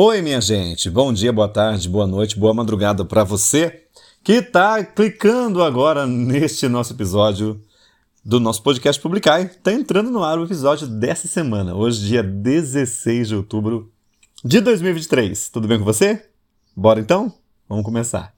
Oi, minha gente. Bom dia, boa tarde, boa noite, boa madrugada para você que está clicando agora neste nosso episódio do nosso podcast Publicar. Está entrando no ar o episódio dessa semana, hoje, dia 16 de outubro de 2023. Tudo bem com você? Bora então? Vamos começar.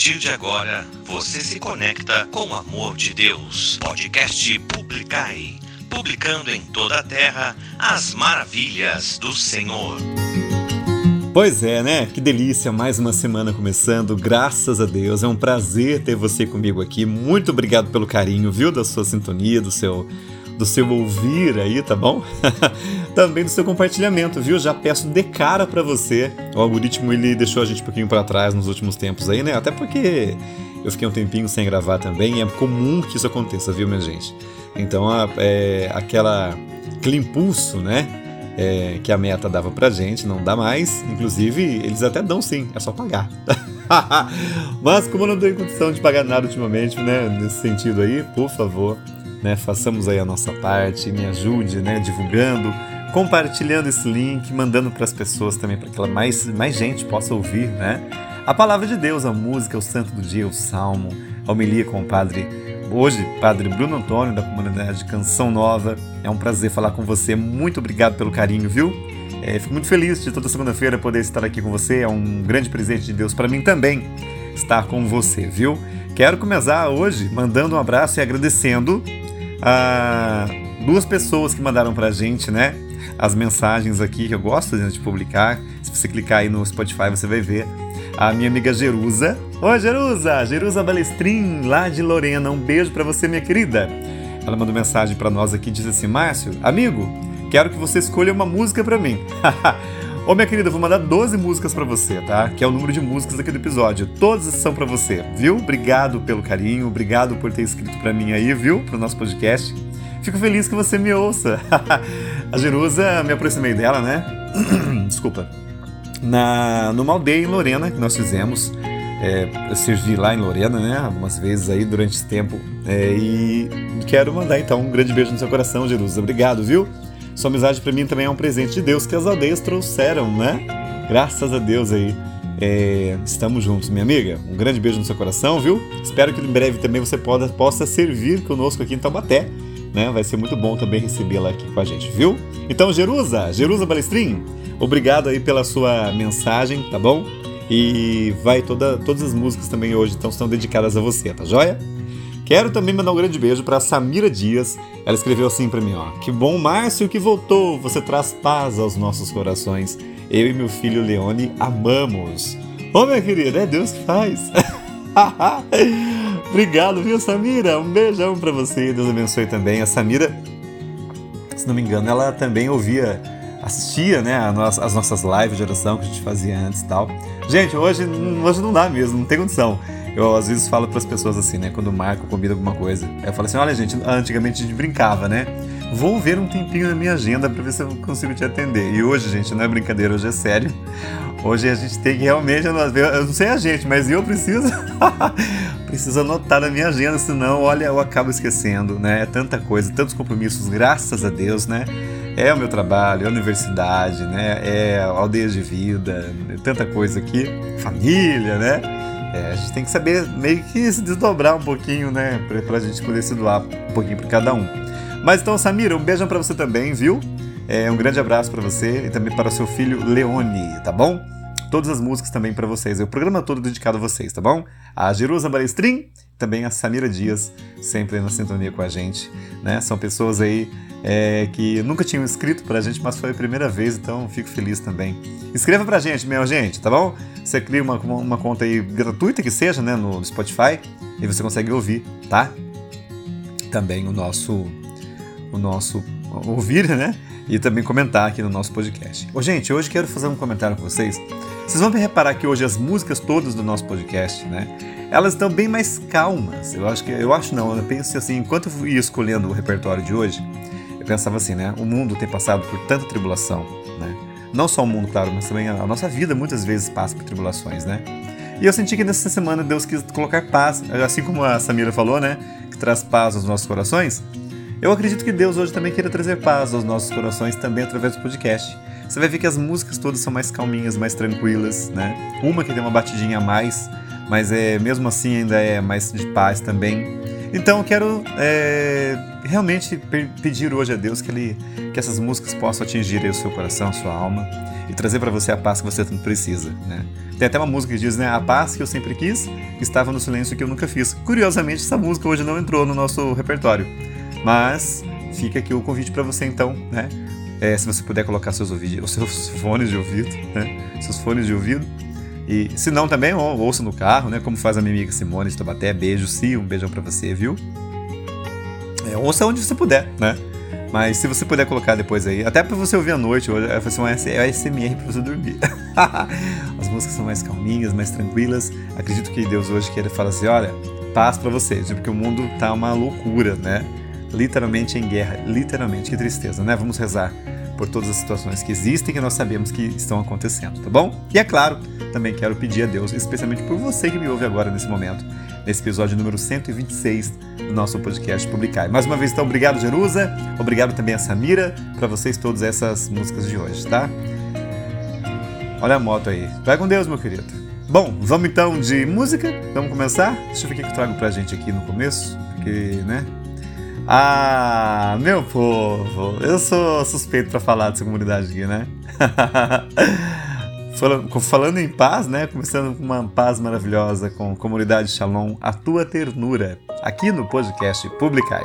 partir de agora, você se conecta com o amor de Deus. Podcast Publicai publicando em toda a terra as maravilhas do Senhor. Pois é, né? Que delícia, mais uma semana começando, graças a Deus. É um prazer ter você comigo aqui. Muito obrigado pelo carinho, viu? Da sua sintonia, do seu do seu ouvir aí, tá bom? Também do seu compartilhamento, viu? Já peço de cara para você. O algoritmo ele deixou a gente um pouquinho para trás nos últimos tempos aí, né? Até porque eu fiquei um tempinho sem gravar também, e é comum que isso aconteça, viu, minha gente? Então, é, aquela, aquele impulso, né? É, que a meta dava pra gente, não dá mais. Inclusive, eles até dão sim, é só pagar. Mas como eu não tenho condição de pagar nada ultimamente, né? Nesse sentido aí, por favor, né? Façamos aí a nossa parte, me ajude, né? Divulgando, compartilhando esse link, mandando para as pessoas também para que mais, mais gente possa ouvir, né? A palavra de Deus, a música, o santo do dia, o salmo, a homilia com o padre hoje, padre Bruno Antônio da comunidade Canção Nova. É um prazer falar com você. Muito obrigado pelo carinho, viu? É, fico muito feliz de toda segunda-feira poder estar aqui com você. É um grande presente de Deus para mim também estar com você, viu? Quero começar hoje mandando um abraço e agradecendo a duas pessoas que mandaram pra gente, né? As mensagens aqui que eu gosto de publicar. Se você clicar aí no Spotify, você vai ver. A minha amiga Jerusa. Oi, Jerusa! Jerusa Balestrin, lá de Lorena. Um beijo para você, minha querida. Ela mandou mensagem para nós aqui diz assim: Márcio, amigo, quero que você escolha uma música para mim. Ô minha querida, vou mandar 12 músicas para você, tá? Que é o número de músicas aqui do episódio. Todas são para você, viu? Obrigado pelo carinho, obrigado por ter escrito para mim aí, viu? Pro nosso podcast. Fico feliz que você me ouça. a Jerusa, me aproximei dela, né? Desculpa. Na, numa aldeia em Lorena que nós fizemos. É, eu servi lá em Lorena, né? Algumas vezes aí durante esse tempo. É, e quero mandar então um grande beijo no seu coração, Jerusa. Obrigado, viu? Sua amizade para mim também é um presente de Deus que as aldeias trouxeram, né? Graças a Deus aí. É, estamos juntos, minha amiga. Um grande beijo no seu coração, viu? Espero que em breve também você poda, possa servir conosco aqui em Taubaté. Né? Vai ser muito bom também recebê-la aqui com a gente, viu? Então, Jerusa, Jerusa Balestrin, obrigado aí pela sua mensagem, tá bom? E vai toda, todas as músicas também hoje então estão dedicadas a você, tá joia? Quero também mandar um grande beijo para Samira Dias. Ela escreveu assim para mim, ó: "Que bom Márcio que voltou, você traz paz aos nossos corações. Eu e meu filho Leone amamos." Ô oh, minha querida, é Deus que faz. Obrigado, viu, Samira? Um beijão para você. Deus abençoe também a Samira. Se não me engano, ela também ouvia assistia, né, as nossas lives de oração que a gente fazia antes e tal. Gente, hoje, hoje não dá mesmo, não tem condição. Eu às vezes falo para as pessoas assim, né? Quando marco, combina alguma coisa. Eu falo assim: olha, gente, antigamente a gente brincava, né? Vou ver um tempinho na minha agenda para ver se eu consigo te atender. E hoje, gente, não é brincadeira, hoje é sério. Hoje a gente tem que realmente, eu não sei a gente, mas eu preciso, preciso anotar na minha agenda, senão, olha, eu acabo esquecendo, né? É tanta coisa, tantos compromissos, graças a Deus, né? É o meu trabalho, é a universidade, né? É aldeias de vida, é tanta coisa aqui, família, né? É, a gente tem que saber meio que se desdobrar um pouquinho, né? Pra, pra gente poder se doar um pouquinho para cada um. Mas então, Samira, um beijão para você também, viu? É, um grande abraço para você e também para o seu filho Leone, tá bom? Todas as músicas também para vocês. É o programa todo dedicado a vocês, tá bom? A Jerusa Balestrin, também a Samira Dias, sempre na sintonia com a gente, né? São pessoas aí é, que nunca tinham escrito pra gente, mas foi a primeira vez, então fico feliz também. Escreva pra gente, minha gente, tá bom? Você cria uma, uma conta aí gratuita que seja, né, no Spotify, e você consegue ouvir, tá? Também o nosso, o nosso ouvir, né? e também comentar aqui no nosso podcast. Ô, gente, hoje quero fazer um comentário com vocês. Vocês vão reparar que hoje as músicas todas do nosso podcast, né? Elas estão bem mais calmas. Eu acho que eu acho não, eu penso assim, enquanto eu ia escolhendo o repertório de hoje, pensava assim, né? O mundo tem passado por tanta tribulação, né? Não só o mundo, claro, mas também a nossa vida muitas vezes passa por tribulações, né? E eu senti que nessa semana Deus quis colocar paz, assim como a Samira falou, né? Que traz paz aos nossos corações. Eu acredito que Deus hoje também queira trazer paz aos nossos corações também através do podcast. Você vai ver que as músicas todas são mais calminhas, mais tranquilas, né? Uma que tem uma batidinha a mais, mas é mesmo assim ainda é mais de paz também. Então eu quero é, realmente pedir hoje a Deus que ele que essas músicas possam atingir o seu coração, a sua alma e trazer para você a paz que você tanto precisa, né? Tem até uma música que diz, né, a paz que eu sempre quis, estava no silêncio que eu nunca fiz. Curiosamente, essa música hoje não entrou no nosso repertório. Mas fica aqui o convite para você então, né? É, se você puder colocar seus ouvidos, os seus fones de ouvido, né? Seus fones de ouvido. E se não também, ou, ouça no carro, né? Como faz a minha amiga Simone de Tabaté. Beijo, sim, um beijão para você, viu? É, ouça onde você puder, né? Mas se você puder colocar depois aí, até para você ouvir à noite, hoje vai ser um ASMR para você dormir. As músicas são mais calminhas, mais tranquilas. Acredito que Deus hoje queira falar assim: olha, paz para vocês, porque o mundo tá uma loucura, né? literalmente em guerra. Literalmente, que tristeza, né? Vamos rezar por todas as situações que existem que nós sabemos que estão acontecendo, tá bom? E é claro, também quero pedir a Deus, especialmente por você que me ouve agora nesse momento, nesse episódio número 126 do nosso podcast Publicar. Mais uma vez, então, obrigado, Jerusa, obrigado também a Samira, para vocês todas essas músicas de hoje, tá? Olha a moto aí. Vai com Deus, meu querido. Bom, vamos então de música? Vamos começar? Deixa eu ver o que eu trago pra gente aqui no começo, porque, né, ah, meu povo, eu sou suspeito para falar dessa comunidade aqui, né? Falando em paz, né? Começando com uma paz maravilhosa com comunidade Shalom, a tua ternura, aqui no podcast Publicai.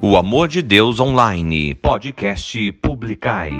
O Amor de Deus Online, podcast Publicai.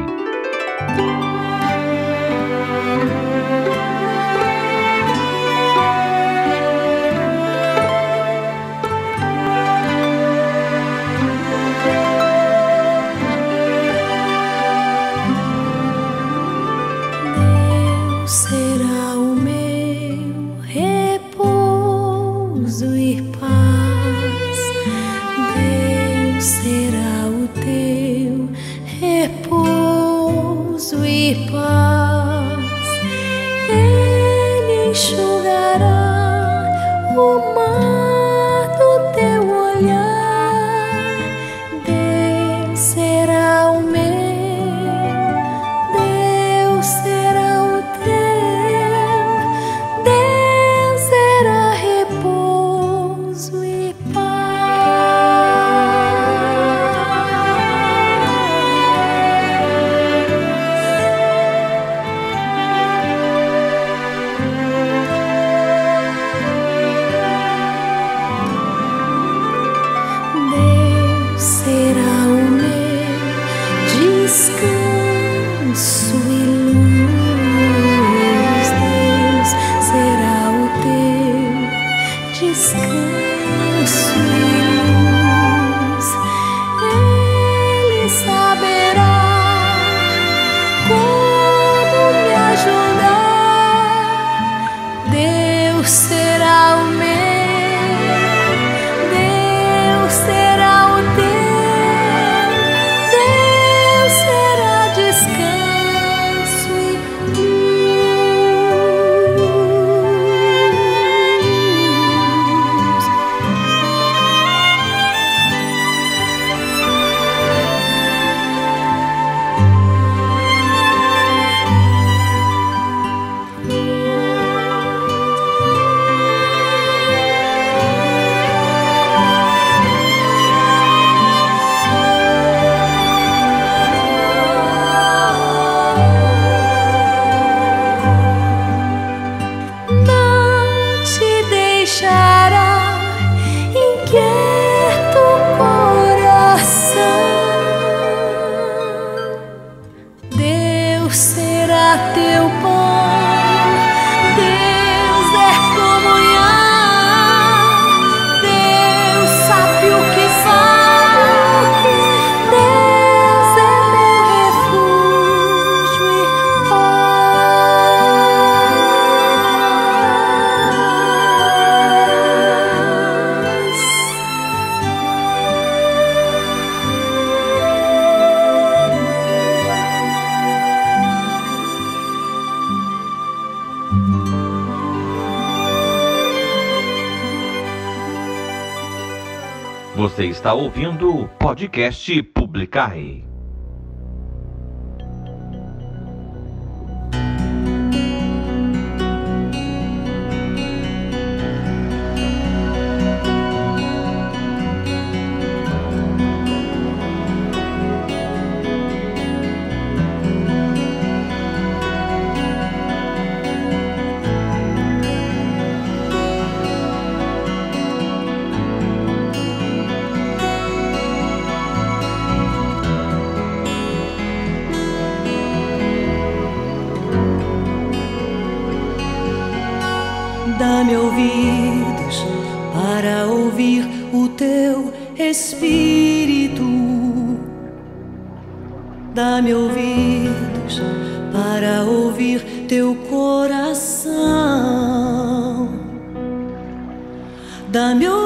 Você está ouvindo o podcast Publicai. Dá-me ouvidos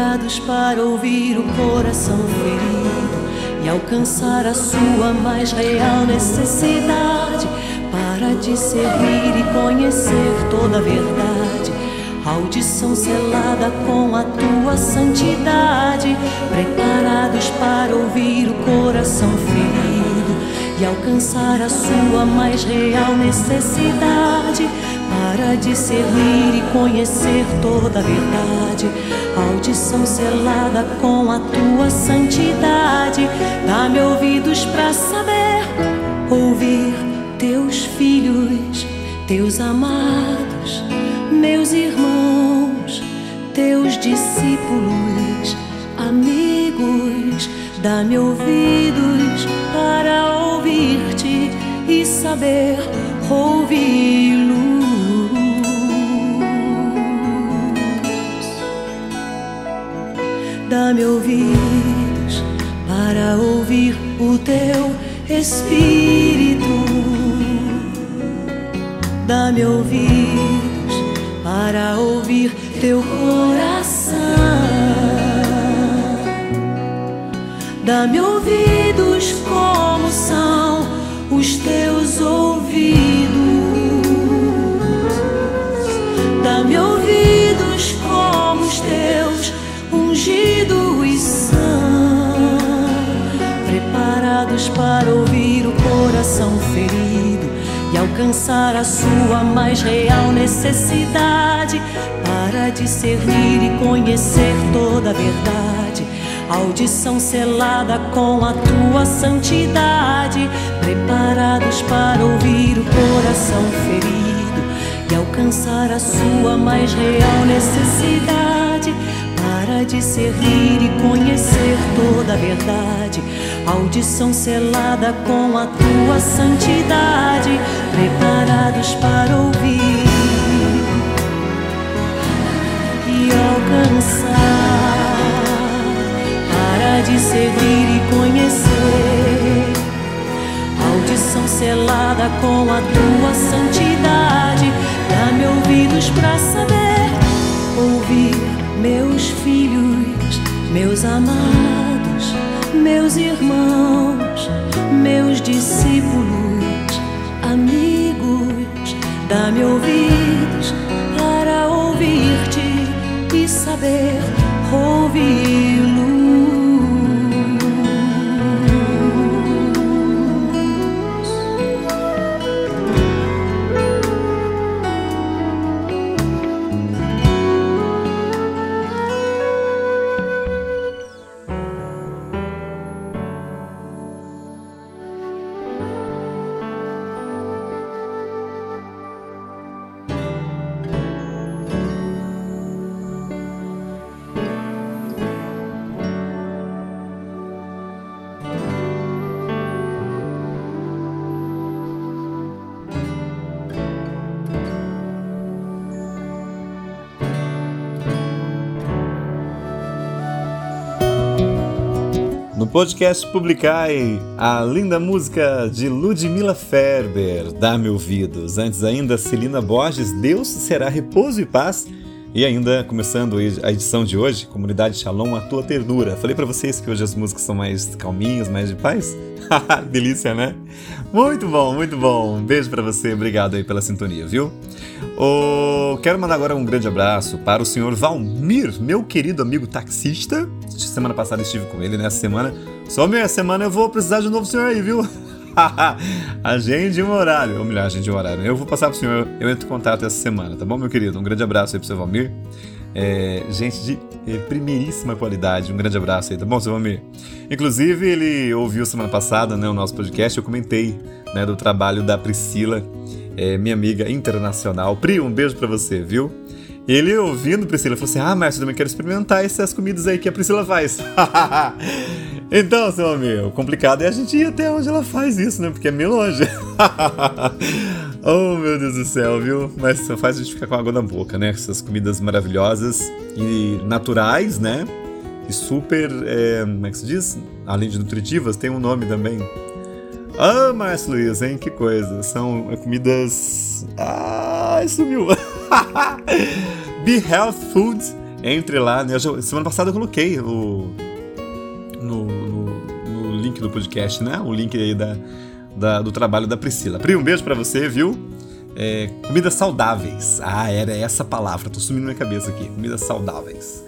preparados para ouvir o coração ferido e alcançar a sua mais real necessidade. Para discernir e conhecer toda a verdade. Audição selada com a tua santidade, preparados para ouvir o coração ferido e alcançar a sua mais real necessidade para discernir e conhecer toda a verdade. Audição selada com a tua santidade, dá-me ouvidos para saber ouvir teus filhos, teus amados, meus irmãos, teus discípulos, amigos, dá-me ouvidos para ouvir-te e saber ouvi-lo. Dá-me ouvidos para ouvir o teu Espírito. Dá-me ouvidos para ouvir teu coração. Dá-me ouvidos como são os teus ouvidos. Dá-me ouvidos ungidos são, preparados para ouvir o coração ferido e alcançar a sua mais real necessidade para discernir e conhecer toda a verdade. Audição selada com a tua santidade, preparados para ouvir o coração ferido e alcançar a sua mais real necessidade para discernir e conhecer toda a verdade. Audição selada com a tua santidade, preparados para ouvir e alcançar, para discernir e conhecer. Audição selada com a tua santidade, dá-me ouvidos para saber ouvir meus filhos, meus amados, meus irmãos, meus discípulos, amigos, dá-me ouvidos para ouvir-te e saber ouvi-lo. Podcast Publicai, a linda música de Ludmila Ferber, Dá-me ouvidos. Antes ainda, Celina Borges, Deus será repouso e paz. E ainda, começando a edição de hoje, Comunidade Shalom, a tua ternura. Falei para vocês que hoje as músicas são mais calminhas, mais de paz? Delícia, né? Muito bom, muito bom. Um beijo para você, obrigado aí pela sintonia, viu? Oh, quero mandar agora um grande abraço para o senhor Valmir, meu querido amigo taxista. Semana passada estive com ele, nessa semana. Só meia semana eu vou precisar de um novo senhor aí, viu? agende um horário, ou melhor, agende um horário. Eu vou passar pro senhor, eu entro em contato essa semana, tá bom, meu querido? Um grande abraço aí pro seu Valmir. É, gente de é, primeiríssima qualidade, um grande abraço aí, tá bom, seu Valmir? Inclusive, ele ouviu semana passada né, o nosso podcast, eu comentei né, do trabalho da Priscila, é, minha amiga internacional. Pri, um beijo para você, viu? Ele ouvindo Priscila falou assim: Ah, Márcio, também quero experimentar essas comidas aí que a Priscila faz. então, seu amigo, o complicado é a gente ir até onde ela faz isso, né? Porque é meio longe. oh, meu Deus do céu, viu? Mas só faz a gente ficar com água na boca, né? Essas comidas maravilhosas e naturais, né? E super. É, como é que se diz? Além de nutritivas, tem um nome também. Ah, Márcio Luiz, hein? Que coisa. São comidas. Ah, sumiu. Be Health Foods entre lá, né? Eu, semana passada eu coloquei o, no, no, no, link do podcast, né? O link aí da, da do trabalho da Priscila. Pri, um beijo para você, viu? É, comidas saudáveis. Ah, era essa palavra, tô sumindo minha cabeça aqui. Comidas saudáveis.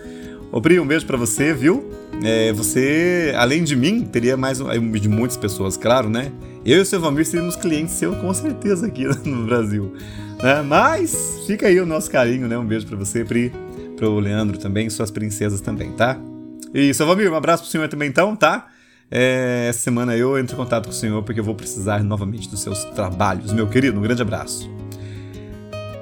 Ô Pri, um beijo para você, viu? É, você, além de mim, teria mais um, de muitas pessoas, claro, né? Eu e o seu Valmir seríamos clientes seu com certeza aqui no Brasil. Né? Mas fica aí o nosso carinho, né? Um beijo para você, Pri, pro Leandro também, suas princesas também, tá? E seu Valmir, um abraço pro senhor também então, tá? É, essa semana eu entro em contato com o senhor porque eu vou precisar novamente dos seus trabalhos, meu querido. Um grande abraço.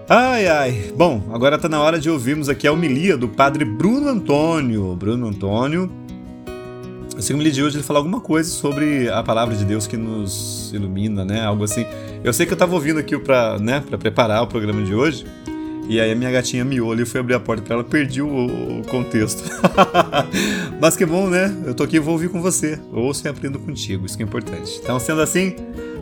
Ai, ai. Bom, agora está na hora de ouvirmos aqui a homilia do padre Bruno Antônio. Bruno Antônio. Esse homilia de hoje ele fala alguma coisa sobre a palavra de Deus que nos ilumina, né? Algo assim. Eu sei que eu estava ouvindo aqui para né, preparar o programa de hoje. E aí a minha gatinha miou ali, eu fui abrir a porta para ela, perdi o, o contexto. Mas que bom, né? Eu tô aqui e vou ouvir com você. Ouço e aprendo contigo, isso que é importante. Então, sendo assim,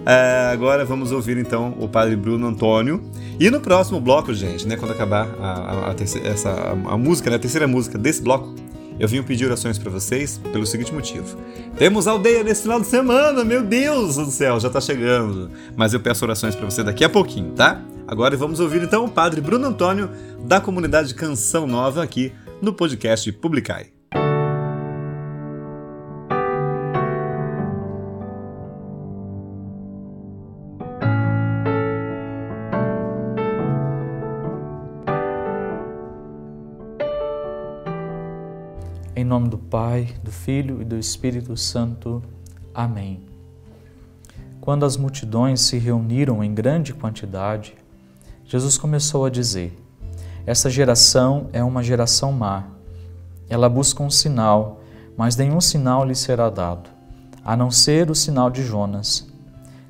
é, agora vamos ouvir então o padre Bruno Antônio. E no próximo bloco, gente, né, quando acabar a, a, a, terceira, essa, a, a música, né, a terceira música desse bloco, eu vim pedir orações para vocês pelo seguinte motivo. Temos aldeia nesse final de semana, meu Deus do céu, já tá chegando. Mas eu peço orações para você daqui a pouquinho, tá? Agora vamos ouvir então o padre Bruno Antônio, da comunidade Canção Nova, aqui no podcast Publicai. Nome do Pai, do Filho e do Espírito Santo. Amém. Quando as multidões se reuniram em grande quantidade, Jesus começou a dizer: Essa geração é uma geração má. Ela busca um sinal, mas nenhum sinal lhe será dado, a não ser o sinal de Jonas.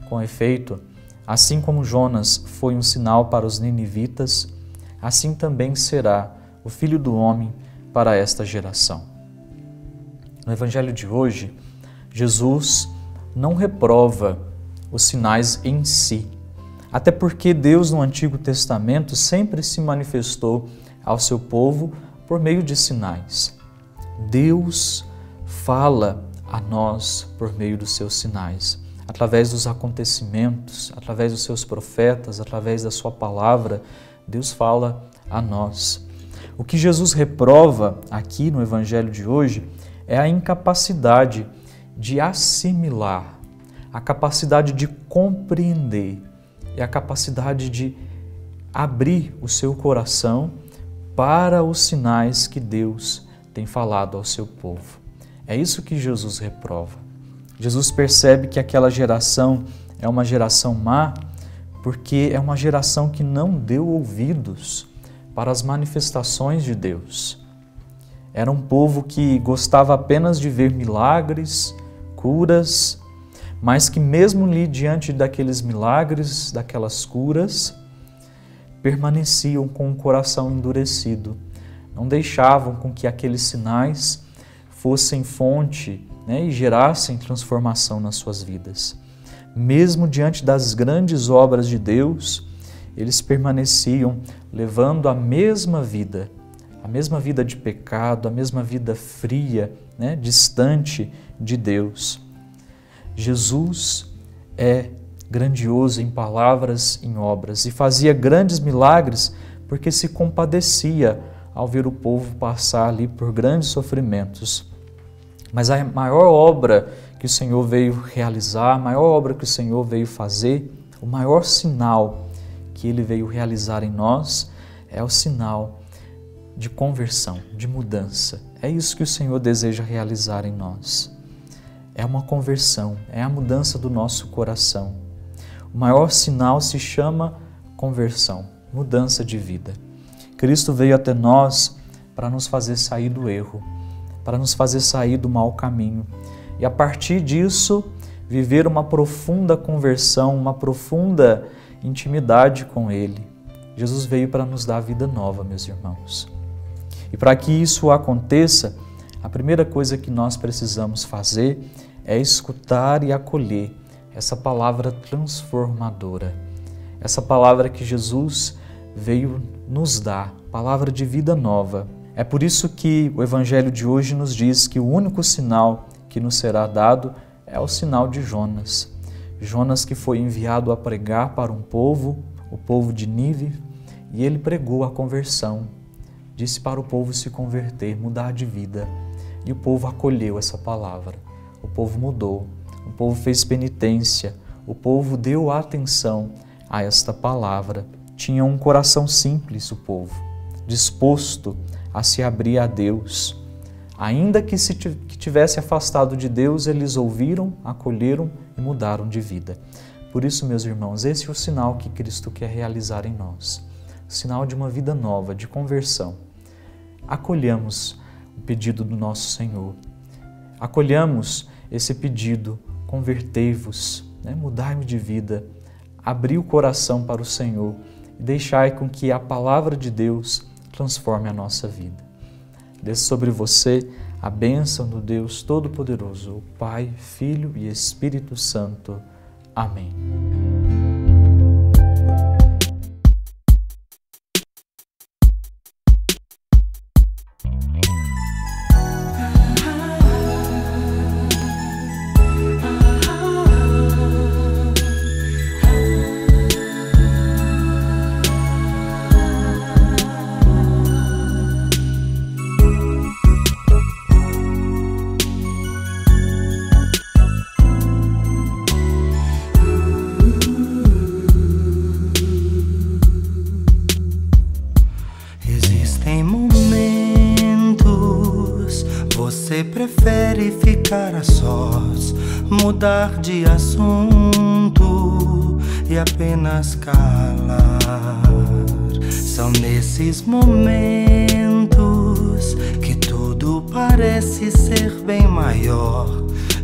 Com efeito, assim como Jonas foi um sinal para os ninivitas, assim também será o Filho do Homem para esta geração. No Evangelho de hoje, Jesus não reprova os sinais em si, até porque Deus no Antigo Testamento sempre se manifestou ao seu povo por meio de sinais. Deus fala a nós por meio dos seus sinais, através dos acontecimentos, através dos seus profetas, através da sua palavra, Deus fala a nós. O que Jesus reprova aqui no Evangelho de hoje é a incapacidade de assimilar, a capacidade de compreender, é a capacidade de abrir o seu coração para os sinais que Deus tem falado ao seu povo. É isso que Jesus reprova. Jesus percebe que aquela geração é uma geração má porque é uma geração que não deu ouvidos para as manifestações de Deus. Era um povo que gostava apenas de ver milagres, curas, mas que, mesmo ali diante daqueles milagres, daquelas curas, permaneciam com o coração endurecido, não deixavam com que aqueles sinais fossem fonte né, e gerassem transformação nas suas vidas. Mesmo diante das grandes obras de Deus, eles permaneciam levando a mesma vida a mesma vida de pecado, a mesma vida fria, né, distante de Deus. Jesus é grandioso em palavras, em obras e fazia grandes milagres porque se compadecia ao ver o povo passar ali por grandes sofrimentos. Mas a maior obra que o Senhor veio realizar, a maior obra que o Senhor veio fazer, o maior sinal que ele veio realizar em nós é o sinal de conversão, de mudança. É isso que o Senhor deseja realizar em nós. É uma conversão, é a mudança do nosso coração. O maior sinal se chama conversão, mudança de vida. Cristo veio até nós para nos fazer sair do erro, para nos fazer sair do mau caminho e a partir disso viver uma profunda conversão, uma profunda intimidade com Ele. Jesus veio para nos dar vida nova, meus irmãos. E para que isso aconteça, a primeira coisa que nós precisamos fazer é escutar e acolher essa palavra transformadora, essa palavra que Jesus veio nos dar, palavra de vida nova, É por isso que o Evangelho de hoje nos diz que o único sinal que nos será dado é o sinal de Jonas. Jonas que foi enviado a pregar para um povo, o povo de Nínive, e ele pregou a conversão. Disse para o povo se converter, mudar de vida. E o povo acolheu essa palavra. O povo mudou, o povo fez penitência, o povo deu atenção a esta palavra. Tinha um coração simples o povo, disposto a se abrir a Deus. Ainda que se tivesse afastado de Deus, eles ouviram, acolheram e mudaram de vida. Por isso, meus irmãos, esse é o sinal que Cristo quer realizar em nós. Sinal de uma vida nova, de conversão. Acolhamos o pedido do nosso Senhor. Acolhamos esse pedido, convertei-vos, né? mudai-me de vida, abrir o coração para o Senhor e deixai com que a palavra de Deus transforme a nossa vida. Desça sobre você a bênção do Deus Todo-Poderoso, o Pai, Filho e Espírito Santo. Amém.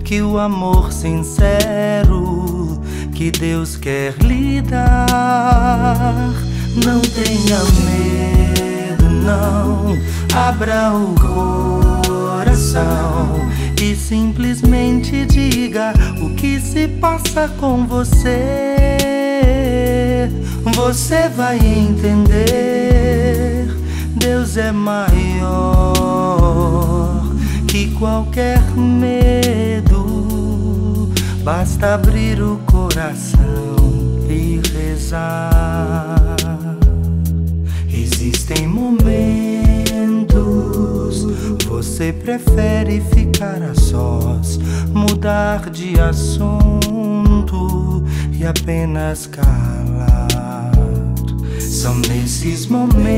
Que o amor sincero que Deus quer lhe dar. Não tenha medo, não abra o coração e simplesmente diga o que se passa com você. Você vai entender. Deus é maior que qualquer medo. Basta abrir o coração e rezar. Existem momentos você prefere ficar a sós, mudar de assunto e apenas calar. São nesses momentos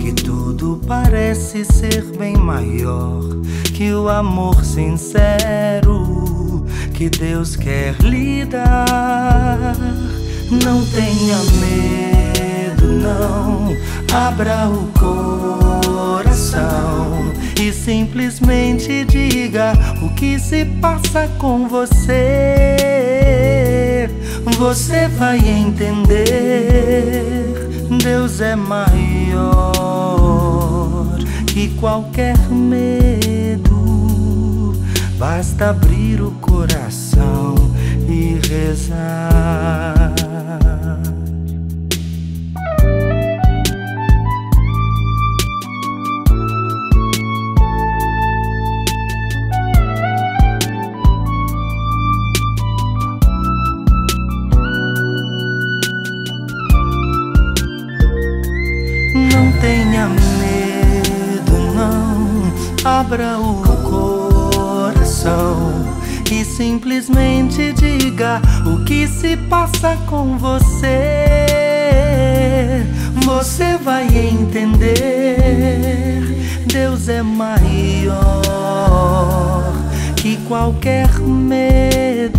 que tudo parece ser bem maior que o amor sincero que Deus quer lhe dar. Não tenha medo, não abra o coração e simplesmente diga o que se passa com você. Você vai entender. Deus é maior que qualquer medo. Basta abrir o coração e rezar. abra o coração e simplesmente diga o que se passa com você. Você vai entender. Deus é maior que qualquer medo.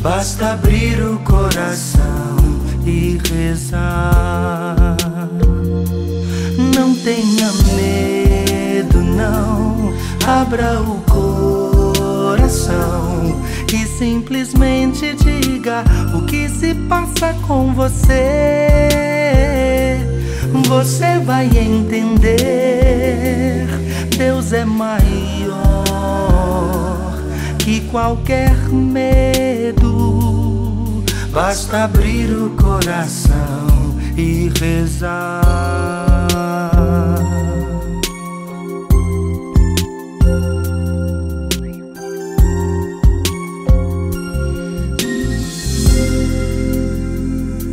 Basta abrir o coração e rezar. Não tenha medo não abra o coração e simplesmente diga o que se passa com você. Você vai entender. Deus é maior que qualquer medo. Basta abrir o coração e rezar.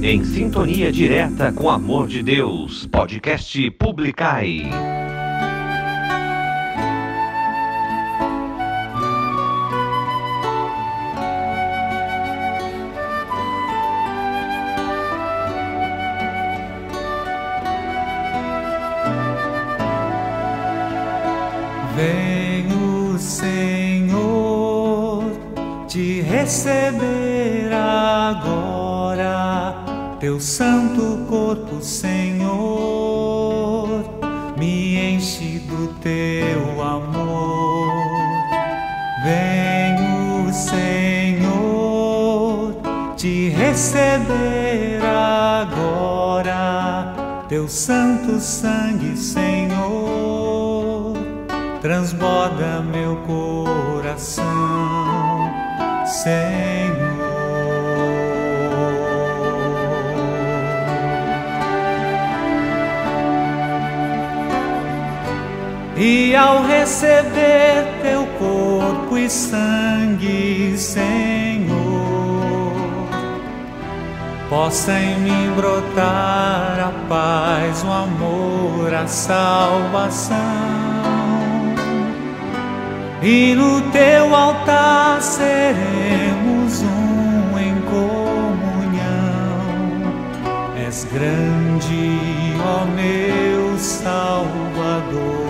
Em sintonia direta com o amor de Deus. Podcast Publicai. Vem o Senhor te receber agora, teu santo corpo, Senhor, me enche do teu amor. Vem o Senhor te receber agora, teu santo sangue, Senhor, transborda meu coração, Senhor. E ao receber teu corpo e sangue, Senhor, possa em mim brotar a paz, o amor, a salvação. E no teu altar seremos um em comunhão. És grande, ó meu Salvador.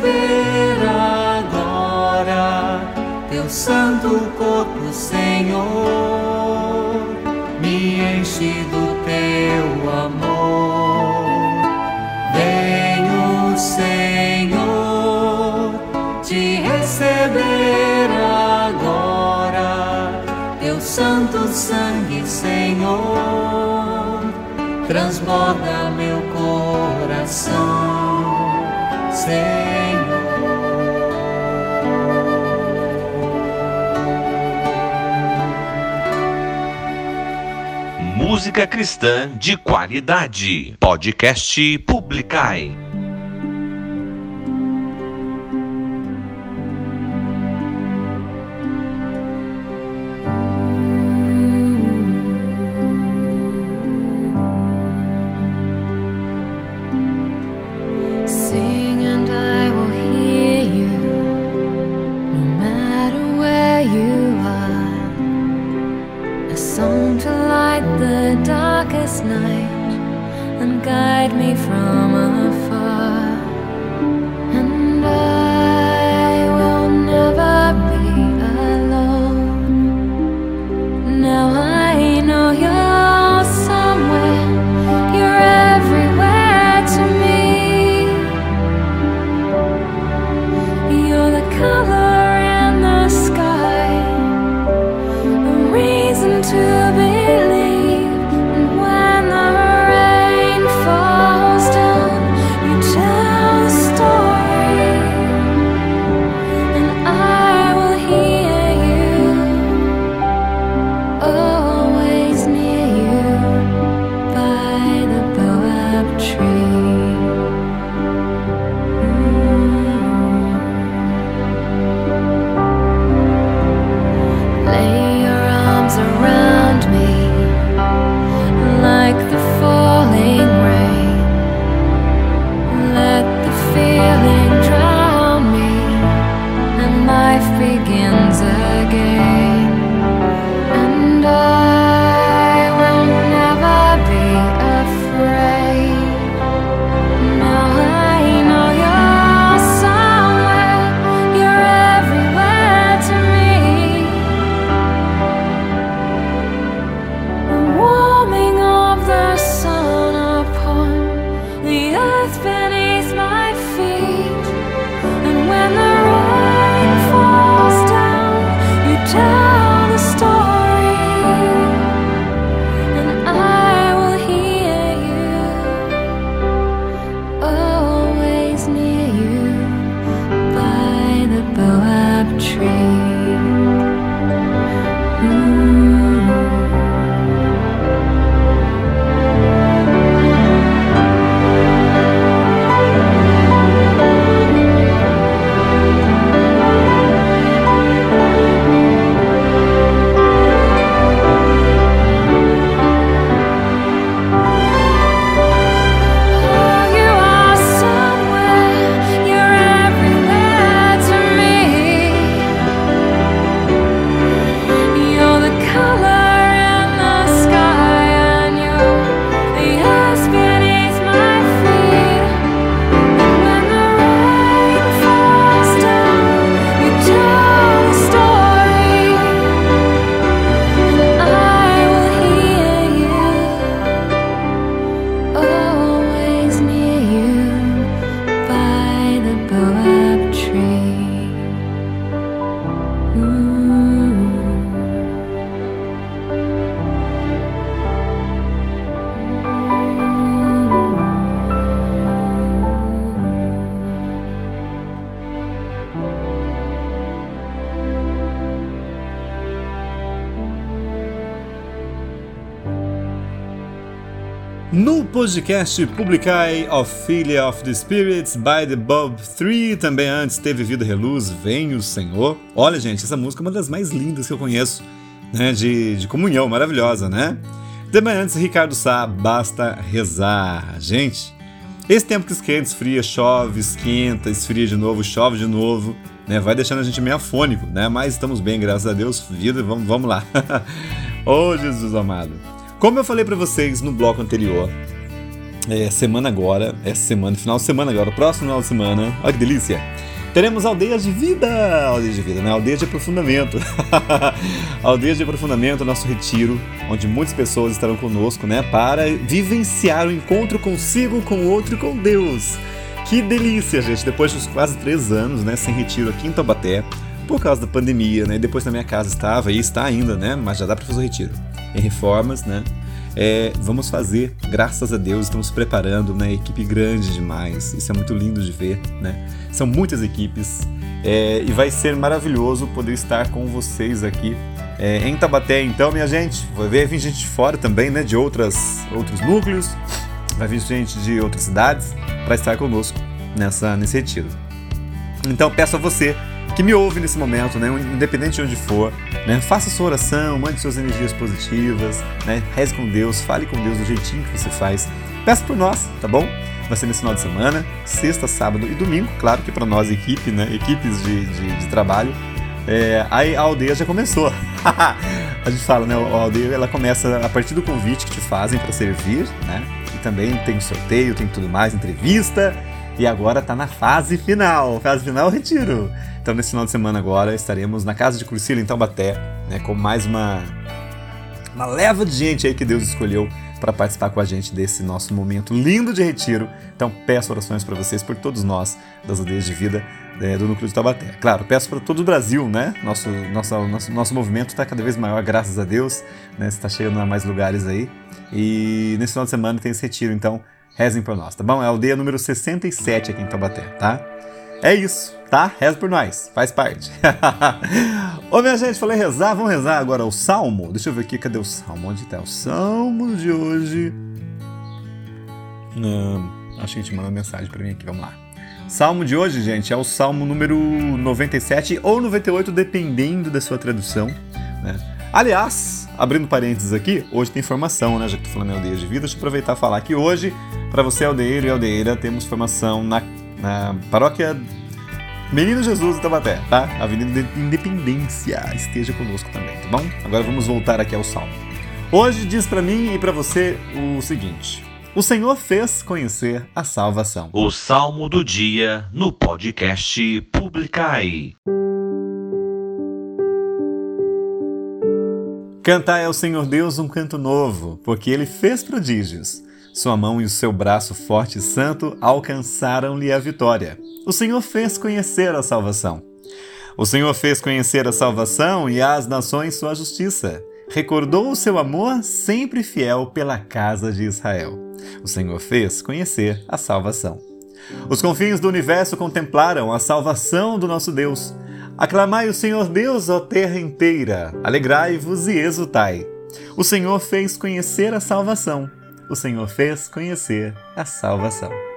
Receber agora, teu santo corpo, Senhor, Música cristã de qualidade. Podcast Publicai. Podcast Publicai Ophelia of the Spirits by the Bob 3, também antes teve Vida Reluz, Vem o Senhor. Olha, gente, essa música é uma das mais lindas que eu conheço, né? De, de comunhão, maravilhosa, né? Também antes, Ricardo Sá, Basta Rezar. Gente, esse tempo que esquenta, esfria, chove, esquenta, esfria de novo, chove de novo, né? Vai deixando a gente meio afônico, né? Mas estamos bem, graças a Deus. Vida, vamos, vamos lá. Ô oh, Jesus amado. Como eu falei para vocês no bloco anterior, é, semana agora, essa semana, final de semana agora, próximo final de semana, olha que delícia! Teremos aldeias de vida, aldeias de vida, né? Aldeias de aprofundamento. aldeias de aprofundamento, nosso retiro, onde muitas pessoas estarão conosco, né? Para vivenciar o encontro consigo, com o outro e com Deus. Que delícia, gente! Depois de quase três anos, né? Sem retiro aqui em Taubaté, por causa da pandemia, né? Depois na minha casa estava e está ainda, né? Mas já dá para fazer o retiro em reformas, né? É, vamos fazer, graças a Deus, estamos preparando, né? Equipe grande demais, isso é muito lindo de ver, né? São muitas equipes é, e vai ser maravilhoso poder estar com vocês aqui é, em Tabaté. Então, minha gente, vai vir gente de fora também, né? De outras, outros núcleos, vai vir gente de outras cidades para estar conosco nessa, nesse retiro. Então, peço a você que me ouve nesse momento, né, independente de onde for, né, faça sua oração, mande suas energias positivas, né, reze com Deus, fale com Deus do jeitinho que você faz. Peça por nós, tá bom? Vai ser nesse final de semana, sexta, sábado e domingo. Claro que para nós, equipe, né, equipes de, de, de trabalho, é, a, aldeia já começou. a gente fala, né, a aldeia ela começa a partir do convite que te fazem para servir, né? E também tem sorteio, tem tudo mais, entrevista. E agora está na fase final. Fase final, retiro. Então, nesse final de semana agora, estaremos na casa de Cursila, em Taubaté, né, com mais uma, uma leva de gente aí que Deus escolheu para participar com a gente desse nosso momento lindo de retiro. Então, peço orações para vocês, por todos nós, das aldeias de vida é, do Núcleo de Taubaté. Claro, peço para todo o Brasil, né? Nosso, nosso, nosso, nosso movimento está cada vez maior, graças a Deus, né? Está chegando a mais lugares aí. E nesse final de semana tem esse retiro, então rezem por nós, tá bom? É a aldeia número 67 aqui em Taubaté, tá? É isso, tá? Reza por nós, faz parte. Ô minha gente, falei rezar, vamos rezar agora o salmo. Deixa eu ver aqui, cadê o salmo? Onde tá? O salmo de hoje. Hum, acho que a gente mandou mensagem para mim aqui, vamos lá. Salmo de hoje, gente, é o salmo número 97 ou 98, dependendo da sua tradução. Né? Aliás, abrindo parênteses aqui, hoje tem formação, né? Já que tô falando em aldeia de vida, deixa eu aproveitar e falar que hoje, para você aldeiro e aldeira, temos formação na na paróquia Menino Jesus de Tabaté, tá? Avenida Independência. Esteja conosco também, tá bom? Agora vamos voltar aqui ao Salmo. Hoje diz para mim e para você o seguinte: O Senhor fez conhecer a salvação. O Salmo do dia no podcast Publicai. Cantai ao Senhor Deus um canto novo, porque ele fez prodígios. Sua mão e o seu braço forte e santo alcançaram-lhe a vitória. O Senhor fez conhecer a salvação. O Senhor fez conhecer a salvação e às nações sua justiça. Recordou o seu amor sempre fiel pela casa de Israel. O Senhor fez conhecer a salvação. Os confins do universo contemplaram a salvação do nosso Deus. Aclamai o Senhor Deus, ó terra inteira. Alegrai-vos e exultai. O Senhor fez conhecer a salvação o Senhor fez conhecer a salvação.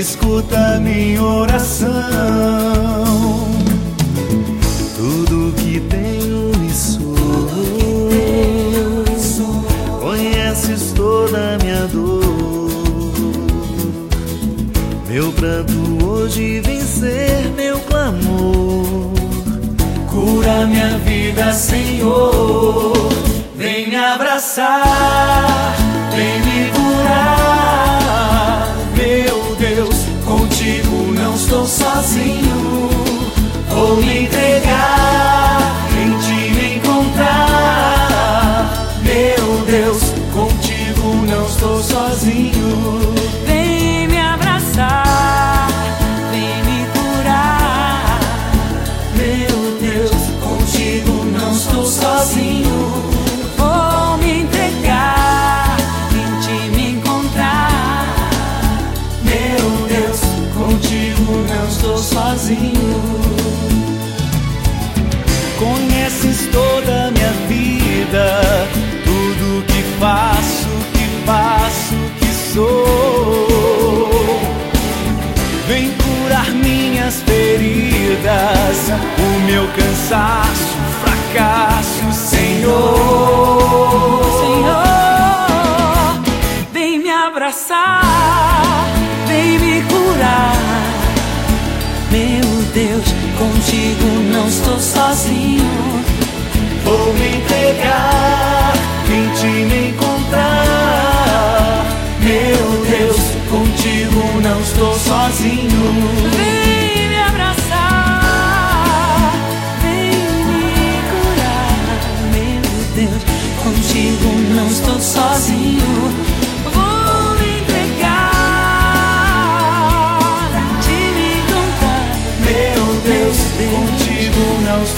escuta minha oração. Tudo que tenho e sou, conheces toda minha dor. Meu pranto hoje vencer meu clamor. Cura minha vida, Senhor. Vem me abraçar. sozinho, vou me entregar. cansaço, fracasso, Senhor. Senhor, vem me abraçar, vem me curar. Meu Deus, contigo não estou sozinho. Vou me entregar, em ti me encontrar. Meu Deus, contigo não estou sozinho.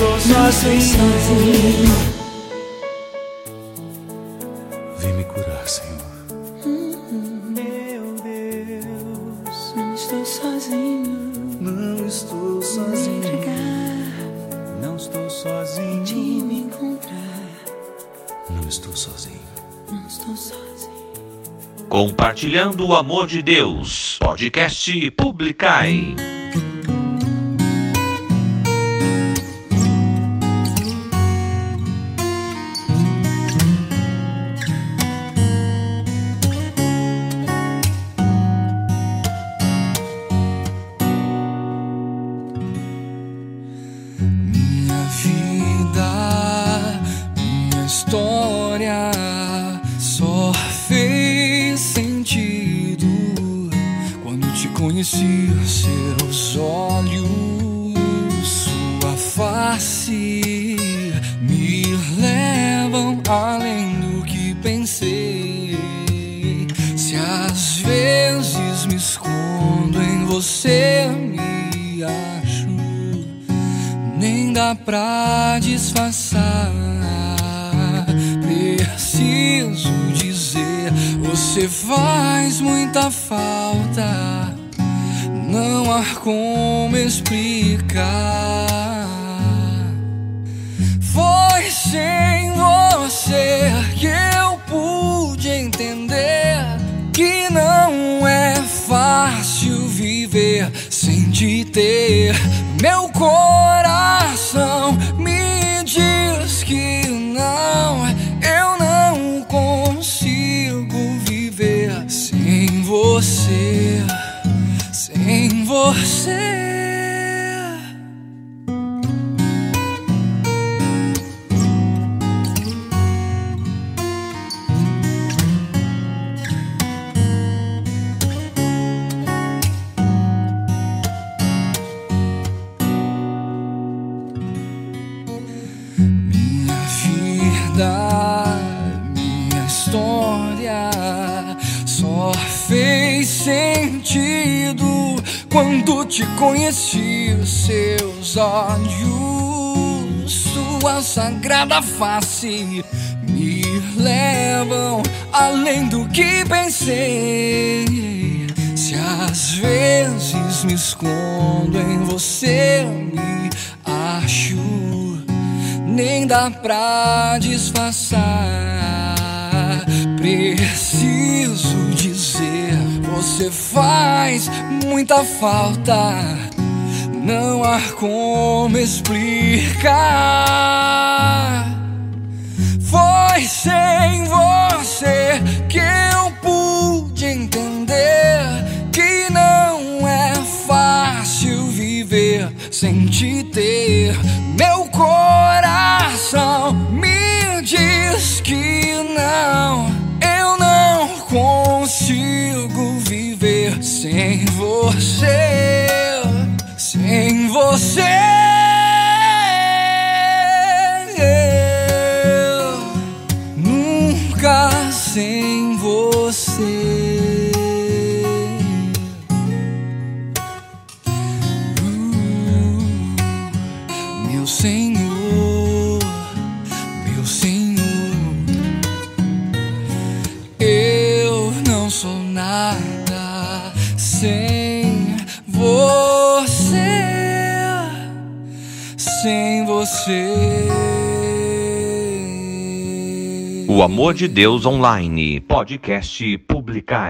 estou sozinho. Vem me curar, Senhor. Meu Deus, não estou sozinho. Não estou sozinho. Me entregar. Não estou sozinho. De me encontrar. Não estou sozinho. Não estou sozinho. Compartilhando o amor de Deus. Podcast Publicai. Face me levam além do que pensei. Se às vezes me escondo em você, me acho, nem dá pra disfarçar. Preciso dizer, você faz muita falta. Não há como explicar. Foi sem você que eu pude entender que não é fácil viver sem te ter. Meu O Amor de Deus Online, podcast Publicai.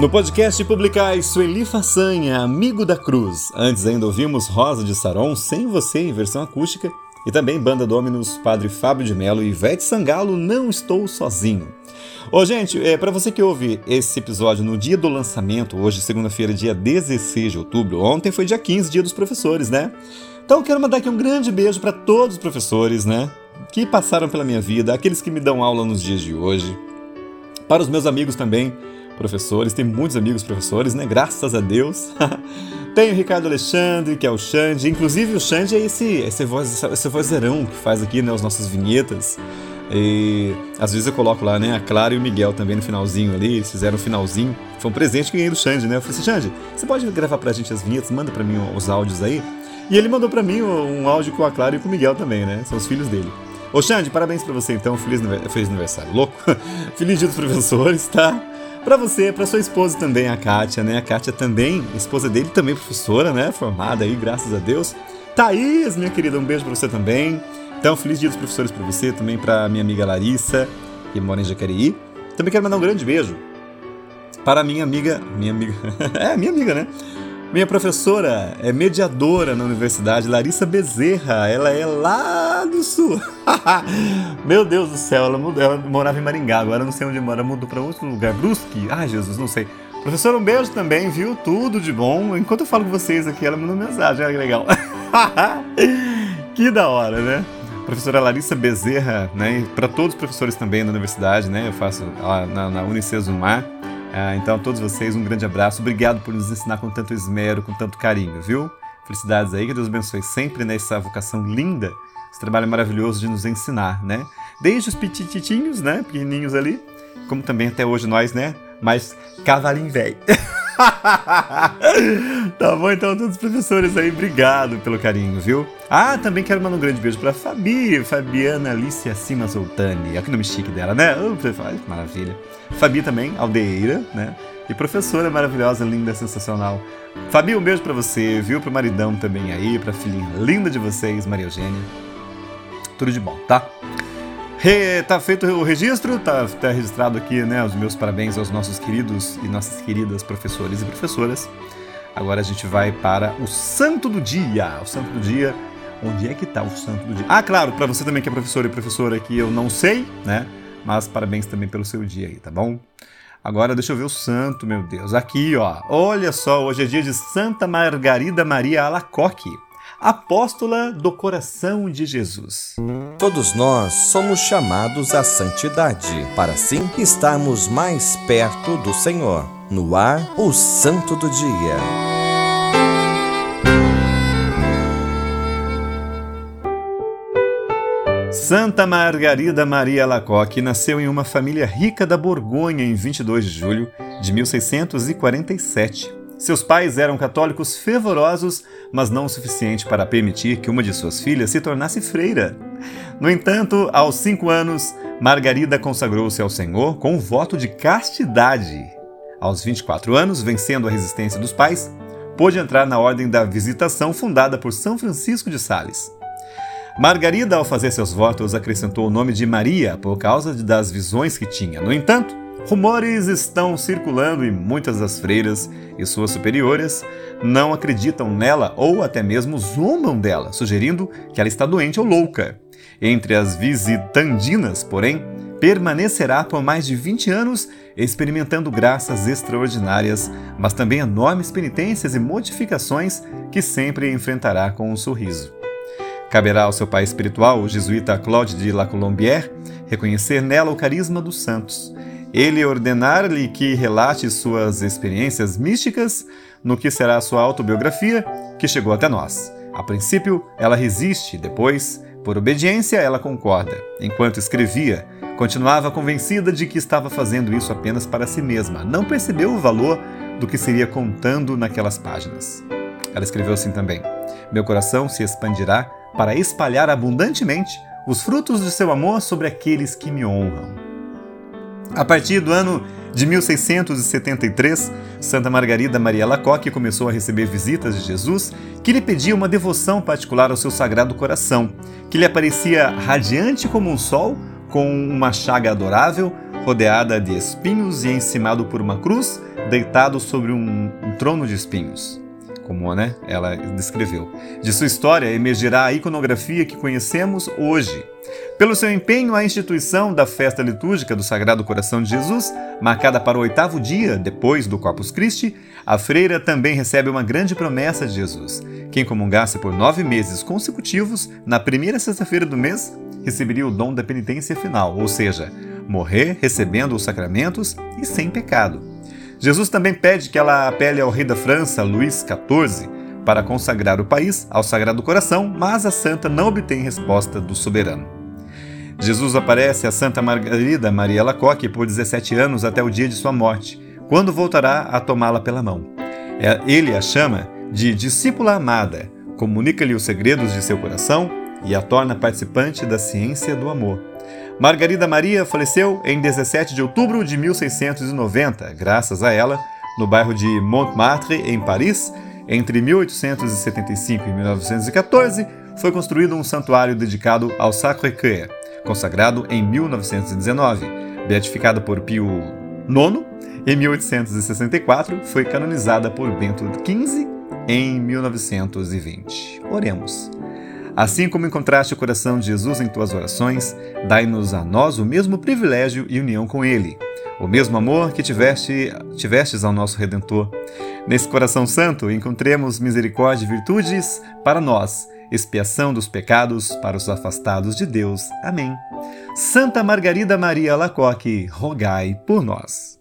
No podcast Publicais, Sueli Façanha, Amigo da Cruz. Antes ainda ouvimos Rosa de Saron, Sem Você, em versão acústica. E também Banda Dominus, Padre Fábio de Mello e Ivete Sangalo, Não Estou Sozinho. Ô, gente, é, para você que ouve esse episódio no dia do lançamento, hoje, segunda-feira, dia 16 de outubro, ontem foi dia 15, dia dos professores, né? Então, quero mandar aqui um grande beijo para todos os professores, né? Que passaram pela minha vida, aqueles que me dão aula nos dias de hoje. Para os meus amigos também, professores, tem muitos amigos professores, né? Graças a Deus. tem o Ricardo Alexandre, que é o Xande. Inclusive, o Xande é esse, esse, voz, esse vozeirão que faz aqui né, as nossas vinhetas. E às vezes eu coloco lá, né, a Clara e o Miguel também no finalzinho ali, eles fizeram o um finalzinho. Foi um presente que ganhei do Xande, né? Eu falei assim, Xande, você pode gravar pra gente as vinhetas, manda pra mim os áudios aí? E ele mandou pra mim um áudio com a Clara e com o Miguel também, né? São os filhos dele. Ô Xande, parabéns pra você então, feliz, feliz aniversário, louco. feliz dia dos professores, tá? Para você, para sua esposa também, a Kátia, né? A Kátia também, esposa dele, também professora, né? Formada aí, graças a Deus. Thaís, minha querida, um beijo para você também. Então, feliz dia dos professores para você, também para minha amiga Larissa, que mora em Jacareí. Também quero mandar um grande beijo para minha amiga, minha amiga, é, minha amiga, né? Minha professora é mediadora na universidade, Larissa Bezerra. Ela é lá do sul. Meu Deus do céu, ela, mudou, ela morava em Maringá, agora não sei onde mora, mudou para outro lugar. Brusque? Ai, Jesus, não sei. Professora, um beijo também, viu? Tudo de bom. Enquanto eu falo com vocês aqui, ela mandou mensagem, olha que legal. que da hora, né? Professora Larissa Bezerra, né? Para todos os professores também da universidade, né? Eu faço lá na, na Unicesumar. Ah, então, a todos vocês, um grande abraço. Obrigado por nos ensinar com tanto esmero, com tanto carinho, viu? Felicidades aí, que Deus abençoe sempre nessa vocação linda, esse trabalho maravilhoso de nos ensinar, né? Desde os petititinhos, né? Pequenininhos ali, como também até hoje nós, né? Mas cavalinho velho. tá bom, então, todos os professores aí, obrigado pelo carinho, viu? Ah, também quero mandar um grande beijo pra Fabi, Fabiana Alicia Cima Zoltani. Olha que nome chique dela, né? Oh, que maravilha. Fabi também, aldeira, né? E professora maravilhosa, linda, sensacional. Fabi, um beijo para você, viu? Pro maridão também aí, pra filhinha linda de vocês, Maria Eugênia. Tudo de bom, tá? Tá feito o registro, tá, tá registrado aqui, né? Os meus parabéns aos nossos queridos e nossas queridas professores e professoras. Agora a gente vai para o santo do dia. O santo do dia. Onde é que tá o santo do dia? Ah, claro, para você também que é professor e professora que eu não sei, né? Mas parabéns também pelo seu dia aí, tá bom? Agora deixa eu ver o santo, meu Deus. Aqui, ó. Olha só, hoje é dia de Santa Margarida Maria Alacoque, apóstola do coração de Jesus. Todos nós somos chamados à santidade, para assim estarmos mais perto do Senhor. No ar, o santo do dia. Santa Margarida Maria Alacoque nasceu em uma família rica da Borgonha em 22 de julho de 1647. Seus pais eram católicos fervorosos, mas não o suficiente para permitir que uma de suas filhas se tornasse freira. No entanto, aos cinco anos, Margarida consagrou-se ao Senhor com um voto de castidade. Aos 24 anos, vencendo a resistência dos pais, pôde entrar na Ordem da Visitação fundada por São Francisco de Sales. Margarida, ao fazer seus votos, acrescentou o nome de Maria por causa das visões que tinha. No entanto, rumores estão circulando e muitas das freiras e suas superiores não acreditam nela ou até mesmo zombam dela, sugerindo que ela está doente ou louca. Entre as visitandinas, porém, permanecerá por mais de 20 anos experimentando graças extraordinárias, mas também enormes penitências e modificações que sempre enfrentará com um sorriso. Caberá ao seu pai espiritual, o jesuíta Claude de La Colombière, reconhecer nela o carisma dos santos. Ele ordenar-lhe que relate suas experiências místicas no que será sua autobiografia, que chegou até nós. A princípio, ela resiste, depois, por obediência, ela concorda. Enquanto escrevia, continuava convencida de que estava fazendo isso apenas para si mesma. Não percebeu o valor do que seria contando naquelas páginas. Ela escreveu assim também: Meu coração se expandirá para espalhar abundantemente os frutos de seu amor sobre aqueles que me honram. A partir do ano de 1673, Santa Margarida Maria Lacoque começou a receber visitas de Jesus que lhe pediam uma devoção particular ao seu sagrado coração, que lhe aparecia radiante como um sol, com uma chaga adorável, rodeada de espinhos e encimado por uma cruz, deitado sobre um, um trono de espinhos como né, ela descreveu. De sua história emergirá a iconografia que conhecemos hoje. Pelo seu empenho, a instituição da festa litúrgica do Sagrado Coração de Jesus, marcada para o oitavo dia depois do Corpus Christi, a freira também recebe uma grande promessa de Jesus. Quem comungasse por nove meses consecutivos, na primeira sexta-feira do mês, receberia o dom da penitência final, ou seja, morrer recebendo os sacramentos e sem pecado. Jesus também pede que ela apele ao rei da França, Luís XIV, para consagrar o país ao Sagrado Coração, mas a santa não obtém resposta do soberano. Jesus aparece a Santa Margarida Maria Lacoque por 17 anos até o dia de sua morte, quando voltará a tomá-la pela mão. É, ele a chama de discípula amada, comunica-lhe os segredos de seu coração e a torna participante da ciência do amor. Margarida Maria faleceu em 17 de outubro de 1690, graças a ela, no bairro de Montmartre, em Paris, entre 1875 e 1914, foi construído um santuário dedicado ao Sacré-Cœur, consagrado em 1919. Beatificada por Pio IX, em 1864, foi canonizada por Bento XV em 1920. Oremos. Assim como encontraste o coração de Jesus em tuas orações, dai-nos a nós o mesmo privilégio e união com Ele, o mesmo amor que tiveste, tivestes ao nosso Redentor. Nesse coração santo, encontremos misericórdia e virtudes para nós, expiação dos pecados para os afastados de Deus. Amém. Santa Margarida Maria Lacoque, rogai por nós.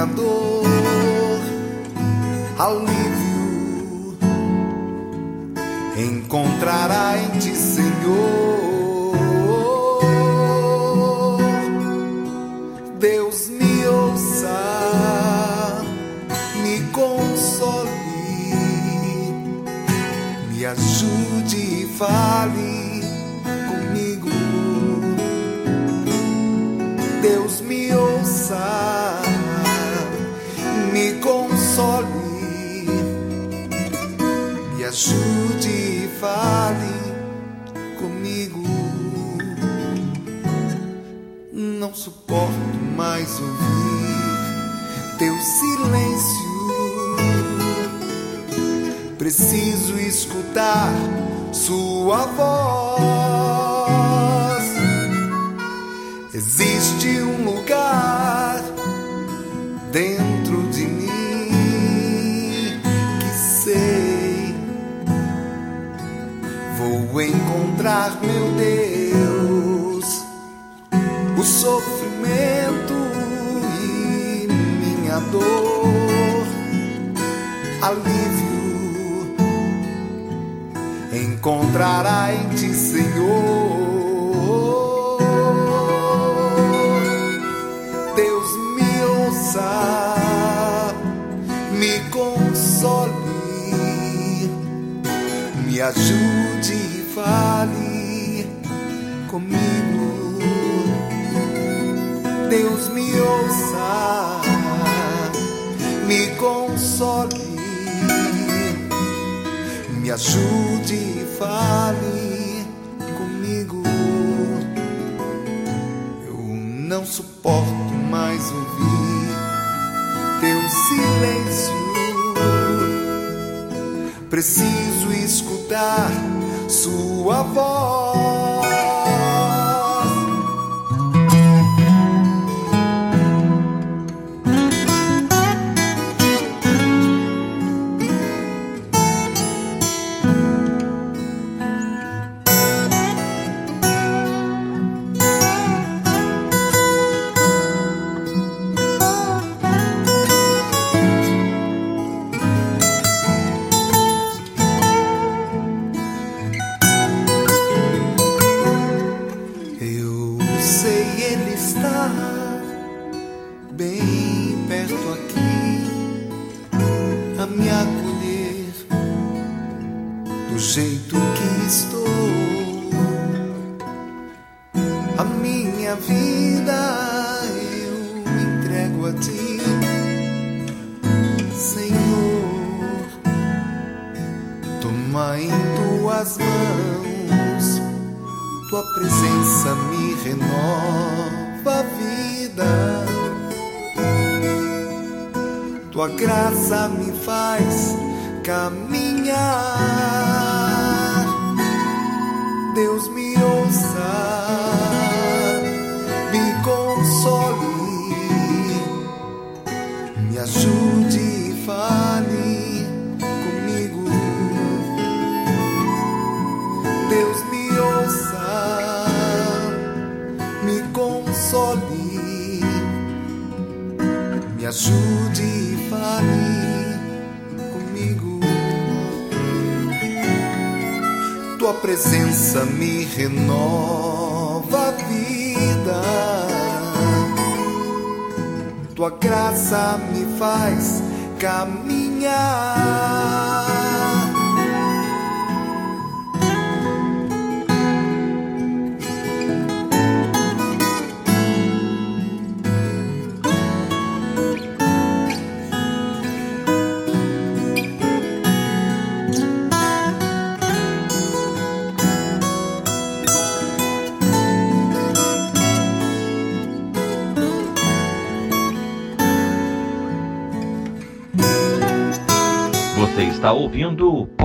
Minha dor, alívio encontrará em ti, Senhor. Deus me ouça, me console, me ajude e fale comigo. Deus me ouça, ajude e fale comigo. Não suporto mais ouvir teu silêncio. Preciso escutar sua voz. Existe um lugar dentro vou encontrar meu Deus. O sofrimento e minha dor, alívio encontrará em ti, Senhor. Deus me ouça, me console, me ajude fale comigo. Deus me ouça, me console, me ajude e fale comigo. Eu não suporto mais ouvir teu silêncio. Preciso escutar sua voz. I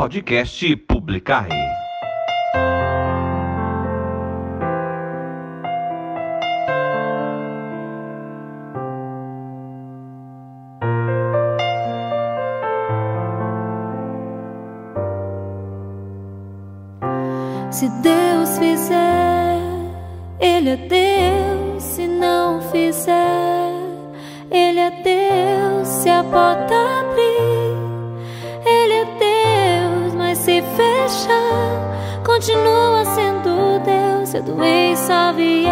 Podcast Publicar. pessoa sendo Deus, eu doei sabia.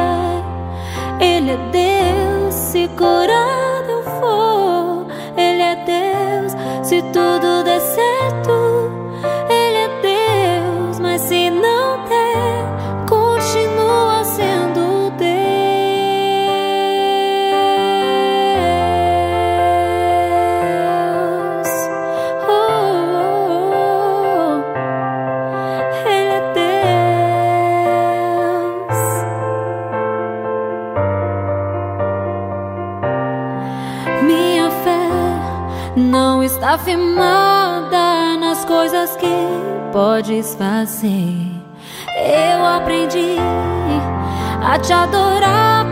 É. Ele é Deus, se curado eu for, Ele é Deus, se tudo afirmada nas coisas que podes fazer. Eu aprendi a te adorar.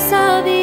sabía.